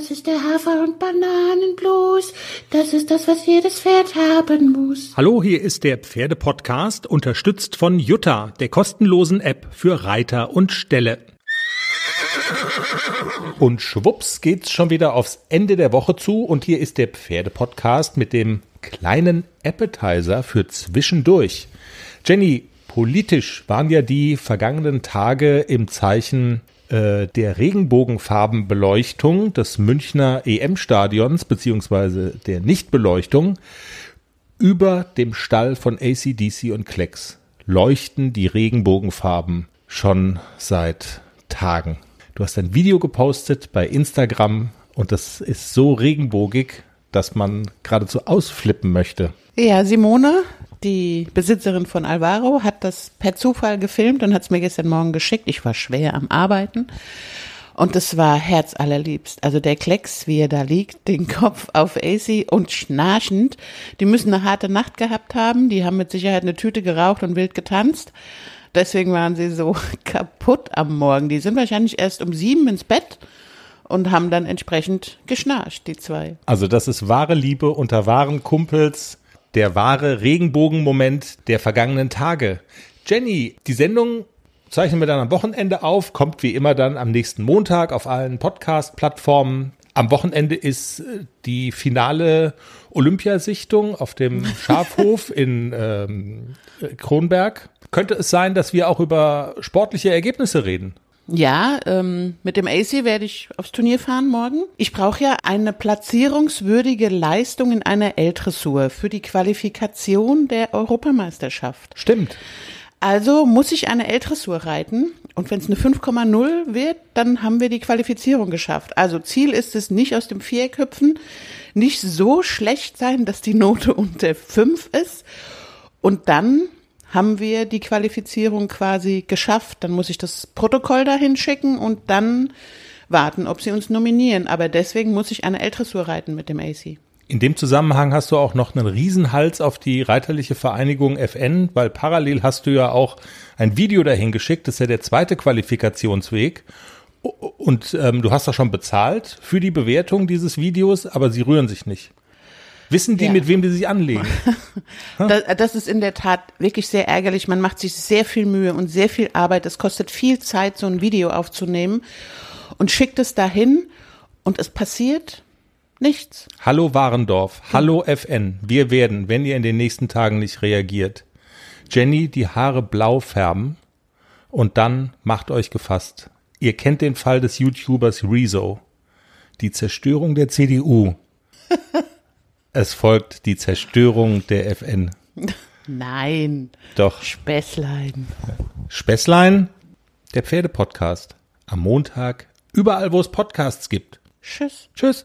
Das ist der Hafer- und Bananenblues. Das ist das, was jedes Pferd haben muss. Hallo, hier ist der Pferdepodcast, unterstützt von Jutta, der kostenlosen App für Reiter und Ställe. Und schwupps geht's schon wieder aufs Ende der Woche zu und hier ist der Pferdepodcast mit dem kleinen Appetizer für zwischendurch. Jenny, politisch waren ja die vergangenen Tage im Zeichen äh, der Regenbogenfarbenbeleuchtung des Münchner EM-Stadions beziehungsweise der Nichtbeleuchtung über dem Stall von ACDC und Klecks leuchten die Regenbogenfarben schon seit Tagen. Du hast ein Video gepostet bei Instagram und das ist so regenbogig, dass man geradezu ausflippen möchte. Ja, Simone, die Besitzerin von Alvaro, hat das per Zufall gefilmt und hat es mir gestern Morgen geschickt. Ich war schwer am Arbeiten. Und es war herzallerliebst. Also der Klecks, wie er da liegt, den Kopf auf AC und schnarchend. Die müssen eine harte Nacht gehabt haben. Die haben mit Sicherheit eine Tüte geraucht und wild getanzt. Deswegen waren sie so kaputt am Morgen. Die sind wahrscheinlich erst um sieben ins Bett und haben dann entsprechend geschnarcht, die zwei. Also das ist wahre Liebe unter wahren Kumpels, der wahre Regenbogenmoment der vergangenen Tage. Jenny, die Sendung zeichnen wir dann am Wochenende auf, kommt wie immer dann am nächsten Montag auf allen Podcast-Plattformen. Am Wochenende ist äh, die finale Olympiasichtung auf dem Schafhof in ähm, Kronberg. Könnte es sein, dass wir auch über sportliche Ergebnisse reden? Ja, ähm, mit dem AC werde ich aufs Turnier fahren morgen. Ich brauche ja eine platzierungswürdige Leistung in einer L-Dressur für die Qualifikation der Europameisterschaft. Stimmt. Also muss ich eine L-Dressur reiten und wenn es eine 5,0 wird, dann haben wir die Qualifizierung geschafft. Also Ziel ist es nicht aus dem Viereck hüpfen, nicht so schlecht sein, dass die Note unter 5 ist und dann haben wir die Qualifizierung quasi geschafft. Dann muss ich das Protokoll dahin schicken und dann warten, ob sie uns nominieren. Aber deswegen muss ich eine L-Dressur reiten mit dem AC. In dem Zusammenhang hast du auch noch einen Riesenhals auf die Reiterliche Vereinigung FN, weil parallel hast du ja auch ein Video dahin geschickt. Das ist ja der zweite Qualifikationsweg. Und ähm, du hast da schon bezahlt für die Bewertung dieses Videos, aber sie rühren sich nicht. Wissen die, ja. mit wem die sich anlegen? das, das, ist in der Tat wirklich sehr ärgerlich. Man macht sich sehr viel Mühe und sehr viel Arbeit. Es kostet viel Zeit, so ein Video aufzunehmen und schickt es dahin und es passiert nichts. Hallo Warendorf, hallo FN. Wir werden, wenn ihr in den nächsten Tagen nicht reagiert, Jenny die Haare blau färben und dann macht euch gefasst. Ihr kennt den Fall des YouTubers Rezo. Die Zerstörung der CDU. Es folgt die Zerstörung der FN. Nein. Doch. Späßlein. Späßlein, der Pferdepodcast. Am Montag, überall, wo es Podcasts gibt. Tschüss. Tschüss.